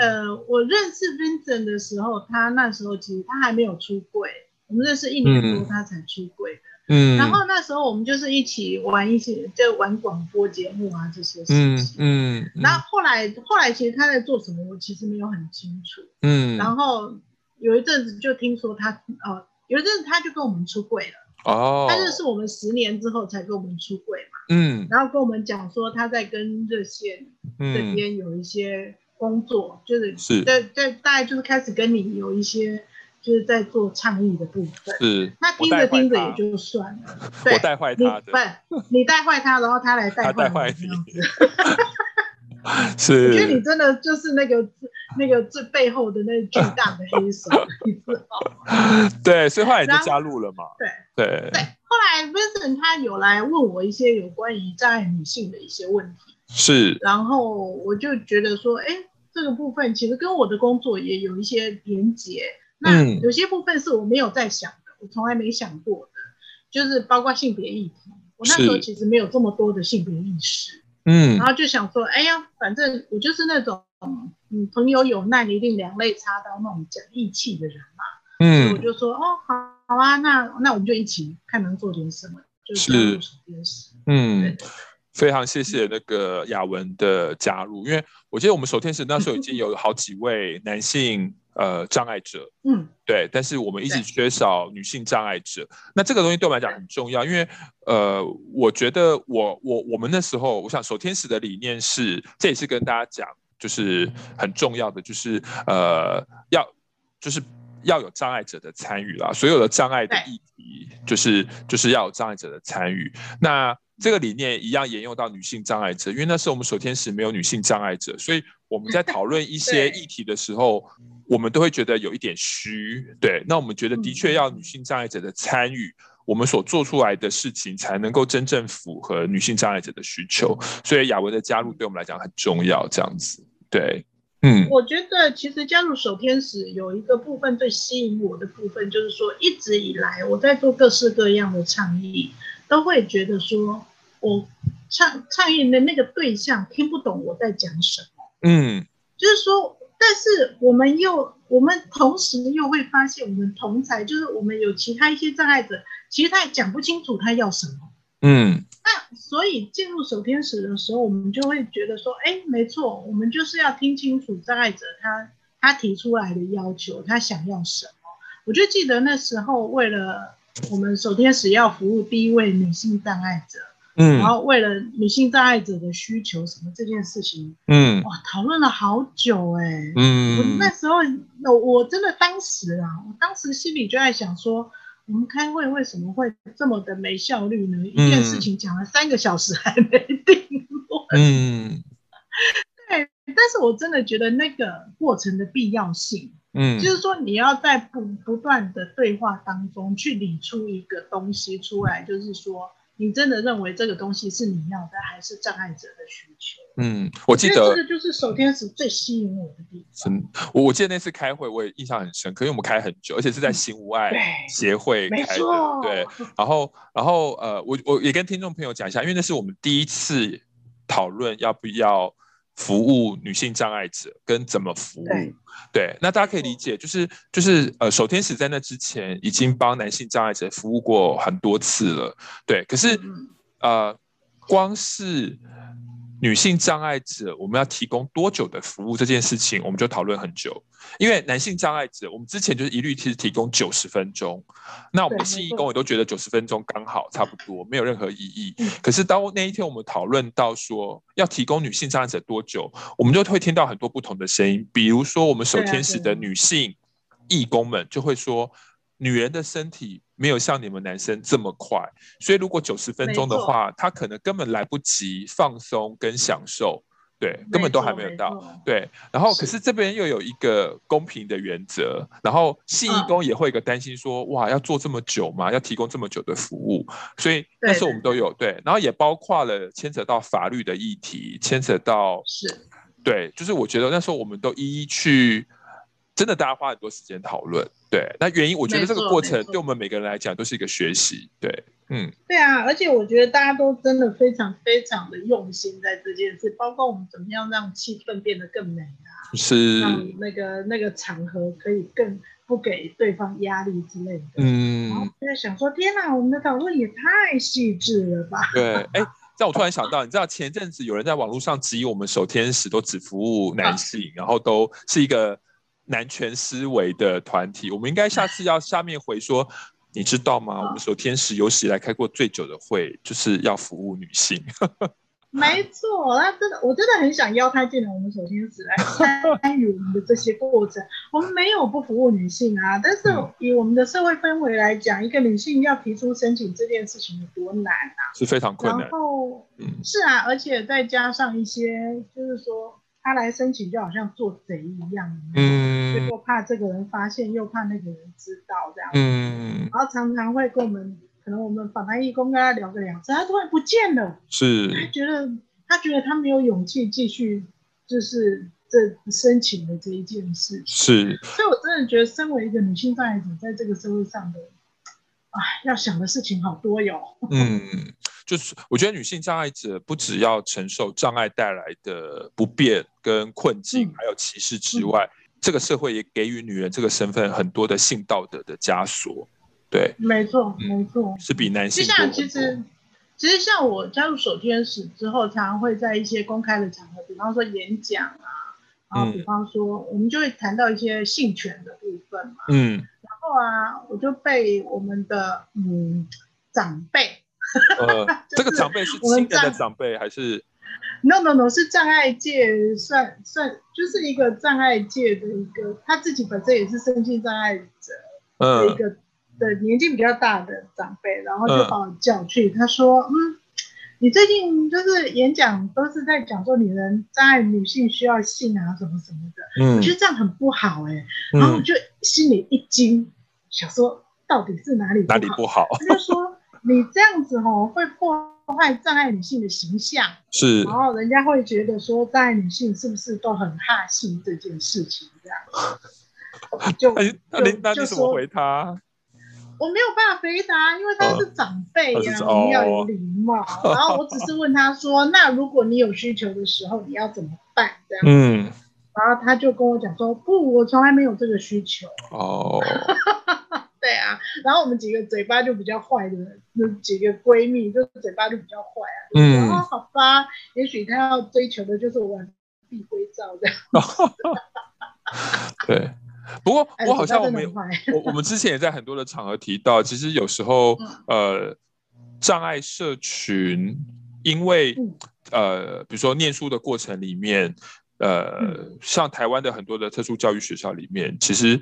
呃，我认识 Vincent 的时候，他那时候其实他还没有出柜，我们认识一年多他才出柜的。嗯，然后那时候我们就是一起玩一些，就玩广播节目啊这些事情。嗯，嗯，然后后来后来其实他在做什么，我其实没有很清楚。嗯，然后有一阵子就听说他呃。有一阵子他就跟我们出柜了哦，他认识我们十年之后才跟我们出柜嘛，嗯，然后跟我们讲说他在跟热线这边有一些工作，嗯、就是是在在大概就是开始跟你有一些就是在做倡议的部分，是，那听着听着也就算了，对，我带坏他的，不，你带坏他，然后他来带坏你，你 是，我觉得你真的就是那个。那个最背后的那个巨大的黑手，你知道吗？对，所以后来你就加入了嘛。对对对，后来 Vincent 他有来问我一些有关于障碍女性的一些问题，是，然后我就觉得说，哎，这个部分其实跟我的工作也有一些连结。那有些部分是我没有在想的，我从来没想过的，就是包括性别议题，我那时候其实没有这么多的性别意识。嗯，然后就想说，哎呀，反正我就是那种，嗯，朋友有难一定两肋插刀那种讲义气的人嘛。嗯，我就说，哦，好，好啊，那那我们就一起看能做点什么，就是。嗯，非常谢谢那个雅文的加入，因为我记得我们手天使那时候已经有好几位男性。呃，障碍者，嗯，对，但是我们一直缺少女性障碍者。那这个东西对我们来讲很重要，因为呃，我觉得我我我们那时候，我想守天使的理念是，这也是跟大家讲，就是很重要的，就是呃，要就是要有障碍者的参与啦，所有的障碍的议题就是就是要有障碍者的参与。那这个理念一样沿用到女性障碍者，因为那时候我们守天使没有女性障碍者，所以我们在讨论一些议题的时候，我们都会觉得有一点虚。对，那我们觉得的确要女性障碍者的参与，我们所做出来的事情才能够真正符合女性障碍者的需求。所以雅文的加入对我们来讲很重要，这样子。对，嗯，我觉得其实加入手天使有一个部分最吸引我的部分，就是说一直以来我在做各式各样的倡议。都会觉得说，我倡倡议的那个对象听不懂我在讲什么，嗯，就是说，但是我们又，我们同时又会发现，我们同才就是我们有其他一些障碍者，其实他也讲不清楚他要什么，嗯，那所以进入守天使的时候，我们就会觉得说，哎，没错，我们就是要听清楚障碍者他他提出来的要求，他想要什么。我就记得那时候为了。我们守天使要服务第一位女性障碍者，嗯，然后为了女性障碍者的需求什么这件事情，嗯，哇，讨论了好久哎、欸，嗯，我那时候我我真的当时啊，我当时心里就在想说，我们开会为什么会这么的没效率呢？一件事情讲了三个小时还没定论，嗯，对，但是我真的觉得那个过程的必要性。嗯，就是说你要在不不断的对话当中去理出一个东西出来，就是说你真的认为这个东西是你要的，还是障碍者的需求？嗯，我记得这个就是手天使最吸引我的地方。嗯，我我记得那次开会我也印象很深刻，因为我们开很久，而且是在心无爱协会开的，没错，对。然后然后呃，我我也跟听众朋友讲一下，因为那是我们第一次讨论要不要。服务女性障碍者跟怎么服务？对，对，那大家可以理解，就是就是呃，守天使在那之前已经帮男性障碍者服务过很多次了，对。可是呃，光是。女性障碍者，我们要提供多久的服务这件事情，我们就讨论很久。因为男性障碍者，我们之前就是一律其实提供九十分钟，那我们的新义工也都觉得九十分钟刚好差不多，没有任何异议。可是当那一天我们讨论到说要提供女性障碍者多久，我们就会听到很多不同的声音，比如说我们守天使的女性义工们就会说。女人的身体没有像你们男生这么快，所以如果九十分钟的话，他可能根本来不及放松跟享受，对，根本都还没有到，对。然后，可是这边又有一个公平的原则，然后信义工也会有一个担心说，哇，要做这么久吗？要提供这么久的服务？所以那时候我们都有对，然后也包括了牵扯到法律的议题，牵扯到是，对，就是我觉得那时候我们都一一去。真的，大家花很多时间讨论，对，那原因我觉得这个过程对我们每个人来讲都是一个学习，对，嗯，对啊，而且我觉得大家都真的非常非常的用心在这件事，包括我们怎么样让气氛变得更美啊，是。让那个那个场合可以更不给对方压力之类的，嗯，然后就在想说，天哪，我们的讨论也太细致了吧？对，哎，这样我突然想到，你知道前阵子有人在网络上质疑我们守天使都只服务男性，啊、然后都是一个。男权思维的团体，我们应该下次要下面回说，你知道吗？我们手天使有史以来开过最久的会，就是要服务女性。没错，那真的，我真的很想邀他进来，我们首天使来 参与我们的这些过程。我们没有不服务女性啊，但是以我们的社会氛围来讲，一个女性要提出申请这件事情有多难啊？是非常困难。然后，嗯，是啊，而且再加上一些，就是说。他来申请就好像做贼一样，嗯，又怕这个人发现，又怕那个人知道这样，嗯，然后常常会跟我们，可能我们访谈义工跟他聊个两次，他突然不见了，是，他觉得他觉得他没有勇气继续，就是这申请的这一件事。情，是，所以我真的觉得，身为一个女性障碍者，在这个社会上的，啊，要想的事情好多哟，嗯。就是我觉得女性障碍者不只要承受障碍带来的不便跟困境，嗯、还有歧视之外，嗯、这个社会也给予女人这个身份很多的性道德的枷锁。对，没错，没错，是比男性多。就像其实，其实像我加入手天使之后，常常会在一些公开的场合，比方说演讲啊，然后比方说我们就会谈到一些性权的部分嘛。嗯，然后啊，我就被我们的嗯长辈。呃，这个长辈是亲人的长辈还是？No No No，是障碍界算算就是一个障碍界的一个，他自己本身也是身心障碍者的一个的年纪比较大的长辈，然后就把我叫去，他说，嗯，你最近就是演讲都是在讲说女人障碍女性需要性啊什么什么的，嗯，我觉得这样很不好哎、欸，然后我就心里一惊，想说到底是哪里哪里不好？他就说你这样子哦会破。坏障碍女性的形象是，然后人家会觉得说障碍女性是不是都很怕性这件事情这样，就那你那你怎么回他？我没有办法回答，因为他是长辈呀、啊，哦、你要有礼貌。然后我只是问他说：“那如果你有需求的时候，你要怎么办？”这样，嗯，然后他就跟我讲说：“不，我从来没有这个需求。”哦。对啊，然后我们几个嘴巴就比较坏的那几个闺蜜，就是嘴巴就比较坏啊。嗯，哦，好吧，也许她要追求的就是完璧归赵这样。对，不过我好像我们我我们之前也在很多的场合提到，其实有时候、嗯、呃，障碍社群因为、嗯、呃，比如说念书的过程里面。呃，嗯、像台湾的很多的特殊教育学校里面，其实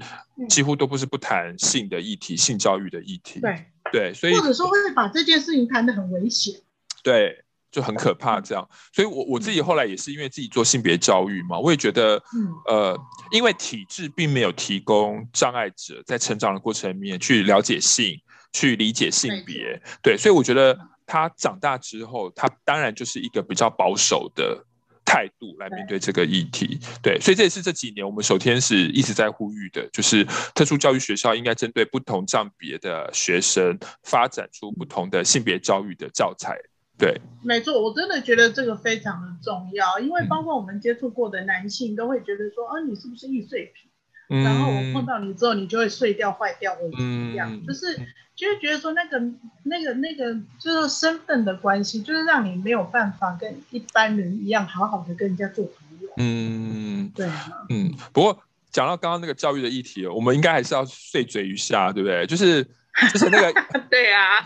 几乎都不是不谈性的议题、嗯、性教育的议题。对对，所以或者说会把这件事情谈得很危险。对，就很可怕这样。嗯、所以我我自己后来也是因为自己做性别教育嘛，我也觉得，嗯、呃，因为体制并没有提供障碍者在成长的过程里面去了解性、去理解性别。对，所以我觉得他长大之后，他当然就是一个比较保守的。态度来面对这个议题，对，所以这也是这几年我们首天是一直在呼吁的，就是特殊教育学校应该针对不同障别的学生，发展出不同的性别教育的教材。对，没错，我真的觉得这个非常的重要，因为包括我们接触过的男性都会觉得说，啊，你是不是易碎品？嗯、然后我碰到你之后，你就会碎掉、坏掉或者怎么样，嗯、就是就是觉得说那个、那个、那个，就是身份的关系，就是让你没有办法跟一般人一样好好的跟人家做朋友。嗯，对啊。嗯，不过讲到刚刚那个教育的议题，我们应该还是要碎嘴一下，对不对？就是就是那个，对啊。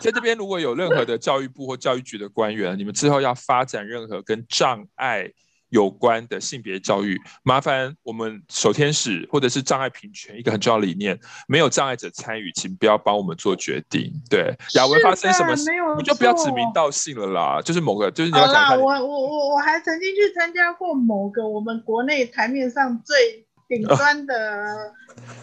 在这边如果有任何的教育部或教育局的官员，你们之后要发展任何跟障碍。有关的性别教育，麻烦我们守天使或者是障碍平权一个很重要的理念，没有障碍者参与，请不要帮我们做决定。对，雅文发生什么事，我就不要指名道姓了啦。就是某个，就是你要讲。我我我我还曾经去参加过某个我们国内台面上最顶端的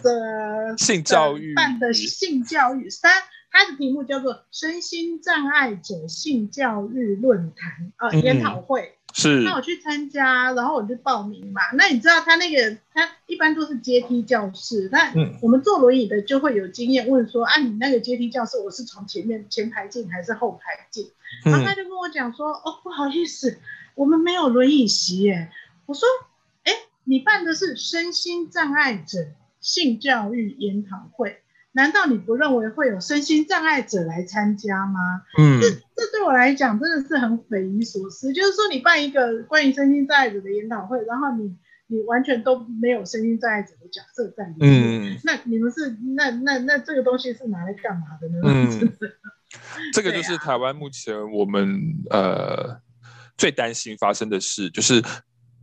的性教育办的性教育，它它的题目叫做身心障碍者性教育论坛啊研讨会。是，那我去参加，然后我就报名嘛。那你知道他那个，他一般都是阶梯教室。那我们坐轮椅的就会有经验，问说啊，你那个阶梯教室，我是从前面前排进还是后排进？然后他就跟我讲说，哦，不好意思，我们没有轮椅席耶。我说，哎，你办的是身心障碍者性教育研讨会。难道你不认为会有身心障碍者来参加吗？嗯，这这对我来讲真的是很匪夷所思。就是说，你办一个关于身心障碍者的研讨会，然后你你完全都没有身心障碍者的角色在里面。嗯，那你们是那那那这个东西是拿来干嘛的呢？嗯，这个就是台湾目前我们呃最担心发生的事，就是。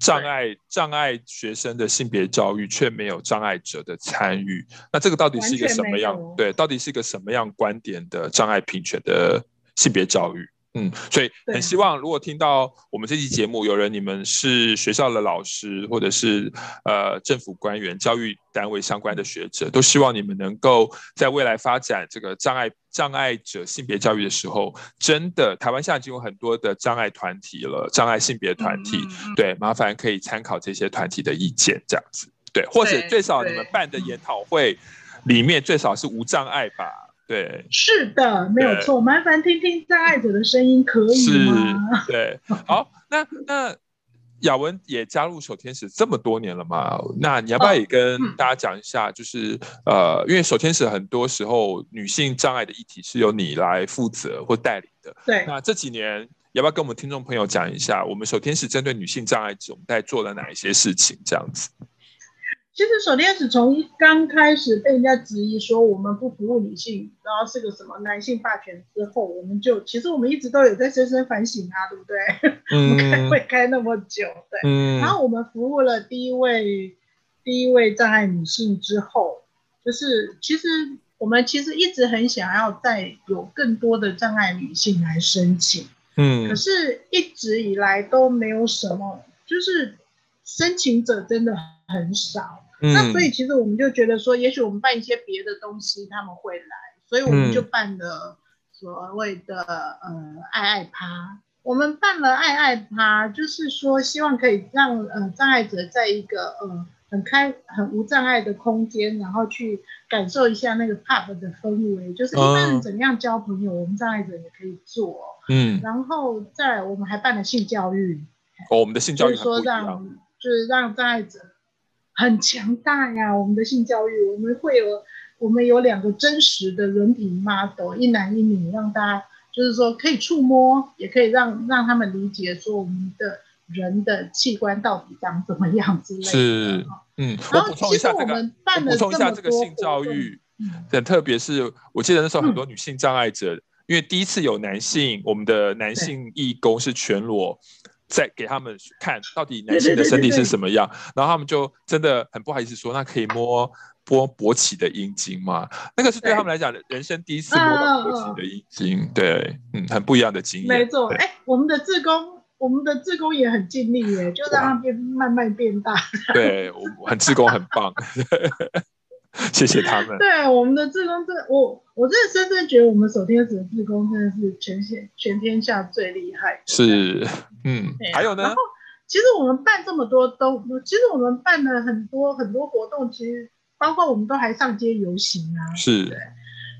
障碍障碍学生的性别教育，却没有障碍者的参与，那这个到底是一个什么样？对，到底是一个什么样观点的障碍平权的性别教育？嗯，所以很希望，如果听到我们这期节目有人，你们是学校的老师，或者是呃政府官员、教育单位相关的学者，都希望你们能够在未来发展这个障碍障碍者性别教育的时候，真的台湾现在已经有很多的障碍团体了，障碍性别团体，嗯、对，麻烦可以参考这些团体的意见，这样子，对，或者最少你们办的研讨会里面最少是无障碍吧。对，是的，没有错。麻烦听听障碍者的声音，可以吗？对，好，那那雅文也加入守天使这么多年了嘛？那你要不要也跟大家讲一下？就是、哦嗯、呃，因为守天使很多时候女性障碍的议题是由你来负责或代理的。对，那这几年要不要跟我们听众朋友讲一下，我们手天使针对女性障碍者，我们在做了哪一些事情？这样子。其实手电使从一刚开始被人家质疑说我们不服务女性，然后是个什么男性霸权之后，我们就其实我们一直都有在深深反省啊，对不对？嗯、我们开会开那么久，对。嗯、然后我们服务了第一位第一位障碍女性之后，就是其实我们其实一直很想要再有更多的障碍女性来申请，嗯，可是一直以来都没有什么，就是申请者真的很少。嗯、那所以其实我们就觉得说，也许我们办一些别的东西，他们会来，所以我们就办了所谓的、嗯、呃爱爱趴。我们办了爱爱趴，就是说希望可以让呃障碍者在一个呃很开很无障碍的空间，然后去感受一下那个 pub 的氛围，就是一般人怎么样交朋友，哦、我们障碍者也可以做。嗯，然后再我们还办了性教育。哦，我们的性教育就是说让就是让障碍者。很强大呀！我们的性教育，我们会有，我们有两个真实的人体 model，一男一女，让大家就是说可以触摸，也可以让让他们理解说我们的人的器官到底长怎么样之类的。是，嗯。然后其实我们办了这么多，补充一下这个性教育，很特别是，我记得那时候很多女性障碍者，嗯、因为第一次有男性，我们的男性义工是全裸。再给他们看到底男性的身体是什么样，然后他们就真的很不好意思说，那可以摸摸勃起的阴茎吗？那个是对他们来讲，人生第一次摸到勃起的阴茎，对，嗯，很不一样的经验。没错，哎，我们的志工，我们的志工也很尽力耶，就让它变慢慢变大。对，我很志工很棒。谢谢他们。对，我们的志工真，我我真的深深觉得我们手天使的志工真的是全县全天下最厉害。是，嗯，还有呢？然后其实我们办这么多都，其实我们办了很多很多活动，其实包括我们都还上街游行啊。是。对。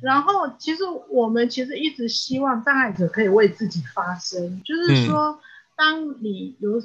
然后其实我们其实一直希望障碍者可以为自己发声，就是说，当你有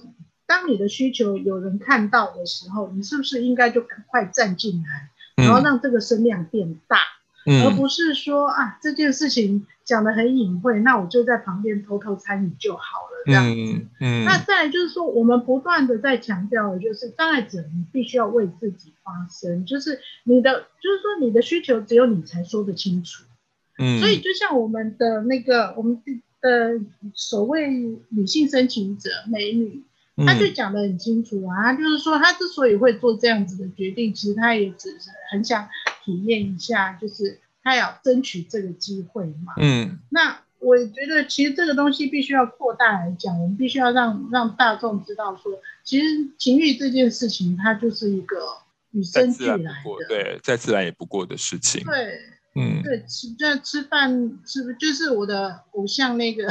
当你的需求有人看到的时候，你是不是应该就赶快站进来？然后让这个声量变大，嗯、而不是说啊这件事情讲得很隐晦，那我就在旁边偷偷参与就好了这样子。嗯嗯、那再来就是说，我们不断的在强调的就是障碍者，你必须要为自己发声，就是你的，就是说你的需求只有你才说得清楚。嗯，所以就像我们的那个我们的所谓女性申请者美女。他就讲的很清楚啊，他就是说他之所以会做这样子的决定，其实他也只是很想体验一下，就是他要争取这个机会嘛。嗯，那我觉得其实这个东西必须要扩大来讲，我们必须要让让大众知道说，其实情欲这件事情它就是一个与生俱来的，对，再自然也不过的事情。对，嗯，对，吃在吃饭是不是就是我的偶像那个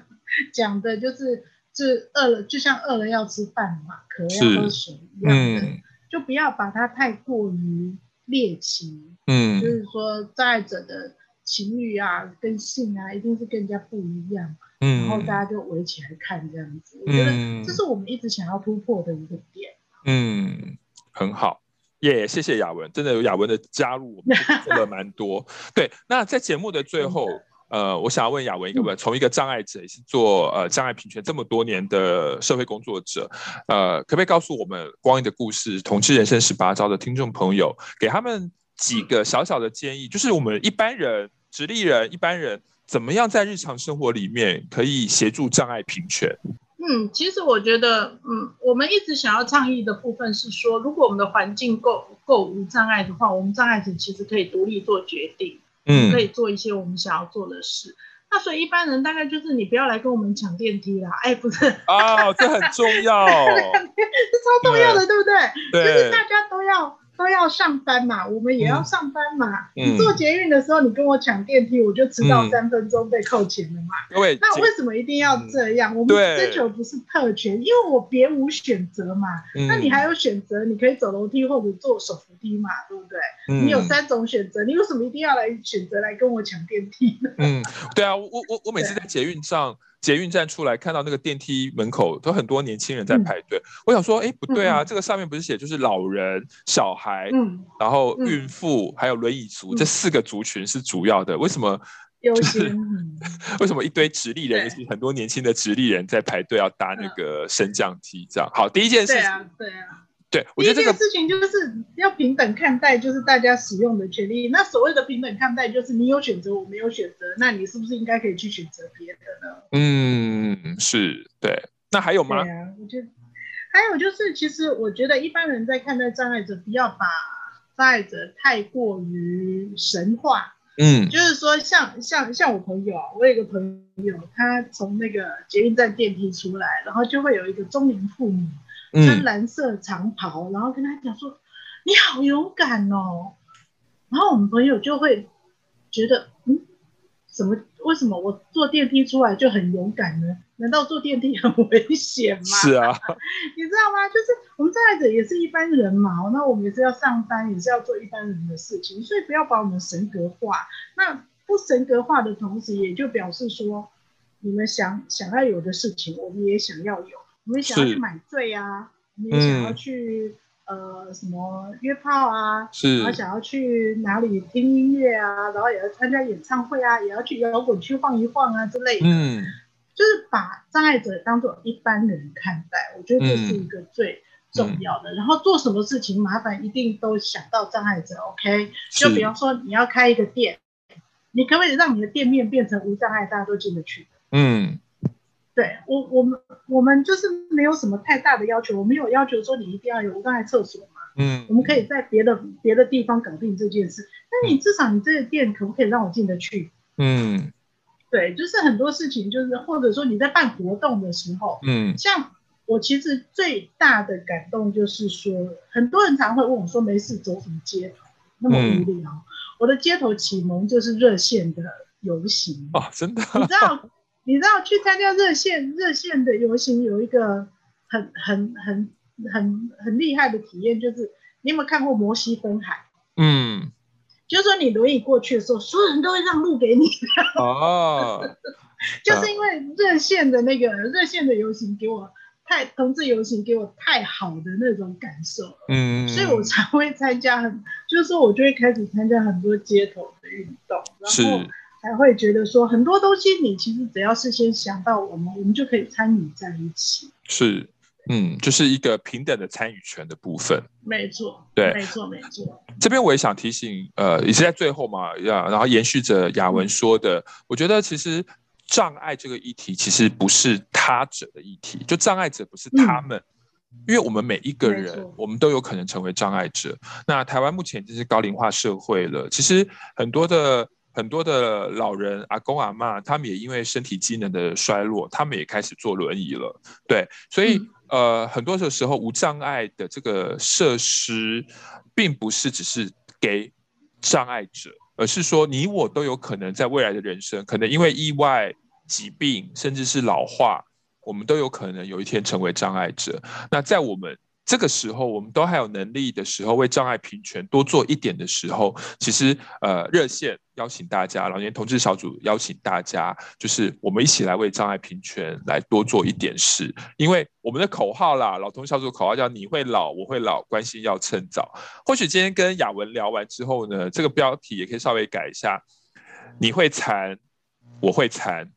讲的就是。是饿了，就像饿了要吃饭嘛，渴了要喝水一样的，嗯、就不要把它太过于猎奇。嗯，就是说，障碍者的情欲啊，跟性啊，一定是跟人家不一样。嗯，然后大家就围起来看这样子，嗯、我觉得这是我们一直想要突破的一个点。嗯，很好，耶、yeah，谢谢雅文，真的有雅文的加入，我们做了 蛮多。对，那在节目的最后。呃，我想要问雅文一个问题：从一个障碍者，也是做呃障碍平权这么多年的社会工作者，呃，可不可以告诉我们光阴的故事、同志人生十八招的听众朋友，给他们几个小小的建议，就是我们一般人、直立人、一般人，怎么样在日常生活里面可以协助障碍平权？嗯，其实我觉得，嗯，我们一直想要倡议的部分是说，如果我们的环境够够无障碍的话，我们障碍者其实可以独立做决定。嗯，可以做一些我们想要做的事。那所以一般人大概就是你不要来跟我们抢电梯啦。哎，不是哦，这很重要，这超重要的，对，对不对？对，就是大家都要。都要上班嘛，我们也要上班嘛。嗯、你坐捷运的时候，你跟我抢电梯，我就迟到三分钟被扣钱了嘛。嗯、那为什么一定要这样？嗯、我们追求不是特权，因为我别无选择嘛。嗯、那你还有选择，你可以走楼梯或者坐手扶梯嘛，对不对？嗯、你有三种选择，你为什么一定要来选择来跟我抢电梯呢？嗯，对啊，我我我每次在捷运上。捷运站出来，看到那个电梯门口都很多年轻人在排队。嗯、我想说，哎，不对啊，嗯、这个上面不是写就是老人、小孩，嗯、然后孕妇、嗯、还有轮椅族、嗯、这四个族群是主要的。为什么？就是 为什么一堆直立人，尤其很多年轻的直立人在排队要搭那个升降梯？这样。好，第一件事情，对啊，对啊，对，我觉得这个事情就是要平等看待，就是大家使用的权利。那所谓的平等看待，就是你有选择，我没有选择，那你是不是应该可以去选择别的呢？嗯，是对。那还有吗？对啊，我觉得还有就是，其实我觉得一般人在看待障碍者，不要把障碍者太过于神话。嗯，就是说像，像像像我朋友，我有一个朋友，他从那个捷运站电梯出来，然后就会有一个中年妇女。穿蓝色长袍，然后跟他讲说：“你好勇敢哦。”然后我们朋友就会觉得：“嗯，什么？为什么我坐电梯出来就很勇敢呢？难道坐电梯很危险吗？”是啊，你知道吗？就是我们障碍者也是一般人嘛，那我们也是要上班，也是要做一般人的事情，所以不要把我们神格化。那不神格化的同时，也就表示说，你们想想要有的事情，我们也想要有。我们想要去买醉啊，我们想要去、嗯、呃什么约炮啊，是，然后想要去哪里听音乐啊，然后也要参加演唱会啊，也要去摇滚区晃一晃啊之类的。嗯，就是把障碍者当做一般人看待，我觉得这是一个最重要的。嗯、然后做什么事情，麻烦一定都想到障碍者。OK，就比方说你要开一个店，你可不可以让你的店面变成无障碍，大家都进得去的？嗯。对我，我们我们就是没有什么太大的要求，我们有要求说你一定要有无障碍厕所嘛，嗯，我们可以在别的别的地方搞定这件事。那你至少你这个店可不可以让我进得去？嗯，对，就是很多事情，就是或者说你在办活动的时候，嗯，像我其实最大的感动就是说，很多人常会问我说，没事走什么街头那么无聊？嗯，我的街头启蒙就是热线的游行哦，真的，你知道。你知道去参加热线热线的游行有一个很很很很很厉害的体验，就是你有没有看过摩西分海？嗯，就是说你轮椅过去的时候，所有人都会让路给你。哦，就是因为热线的那个热线的游行给我太同志游行给我太好的那种感受，嗯，所以我才会参加很，就是说我就会开始参加很多街头的运动，然后。才会觉得说很多东西，你其实只要事先想到我们，我们就可以参与在一起。是，嗯，就是一个平等的参与权的部分。没错，对，没错，没错。这边我也想提醒，呃，也是在最后嘛，要然后延续着雅文说的，嗯，我觉得其实障碍这个议题其实不是他者的议题，就障碍者不是他们，嗯，因为我们每一个人，我们都有可能成为障碍者。那台湾目前就是高龄化社会了，其实很多的。很多的老人阿公阿妈，他们也因为身体机能的衰落，他们也开始坐轮椅了。对，所以、嗯、呃，很多的时候无障碍的这个设施，并不是只是给障碍者，而是说你我都有可能在未来的人生，可能因为意外、疾病，甚至是老化，我们都有可能有一天成为障碍者。那在我们这个时候，我们都还有能力的时候，为障碍平权多做一点的时候，其实呃，热线邀请大家，老年同志小组邀请大家，就是我们一起来为障碍平权来多做一点事。因为我们的口号啦，老同小组口号叫“你会老，我会老，关心要趁早”。或许今天跟雅文聊完之后呢，这个标题也可以稍微改一下：“你会残，我会残，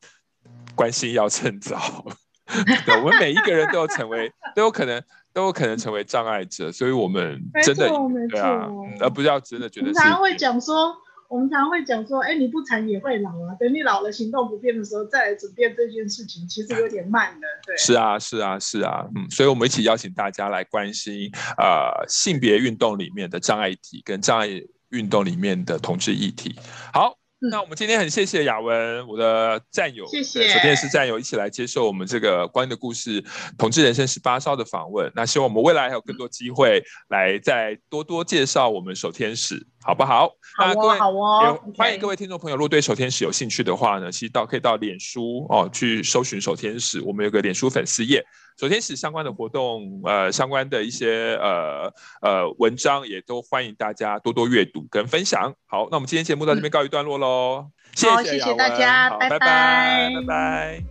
关心要趁早。” 对，我们每一个人都有成为，都有可能。都有可能成为障碍者，所以我们真的对啊，而不是要真的觉得。常常会讲说，我们常常会讲说，哎，你不残也会老啊。等你老了行动不便的时候，再来转变这件事情，其实有点慢的。对，是啊，是啊，是啊，嗯，所以我们一起邀请大家来关心呃性别运动里面的障碍体，跟障碍运动里面的同志议题。好。那我们今天很谢谢雅文，我的战友，谢谢，守天使战友一起来接受我们这个关于的故事同志人生十八烧的访问。那希望我们未来还有更多机会来再多多介绍我们守天使，好不好？好哦，那各位好哦，欢迎各位听众朋友，如果对守天使有兴趣的话呢，其实到可以到脸书哦去搜寻守天使，我们有个脸书粉丝页。守天是相关的活动，呃，相关的一些呃呃文章，也都欢迎大家多多阅读跟分享。好，那我们今天节目到这边告一段落喽，嗯，谢谢，谢谢大家，拜拜，拜拜。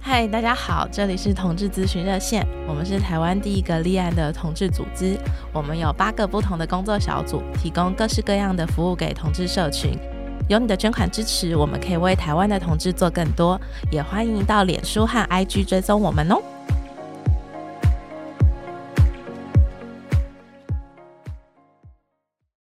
嗨，大家好，这里是同志咨询热线，我们是台湾第一个立案的同志组织，我们有八个不同的工作小组，提供各式各样的服务给同志社群。有你的捐款支持，我们可以为台湾的同志做更多，也欢迎到脸书和 IG 追踪我们哦。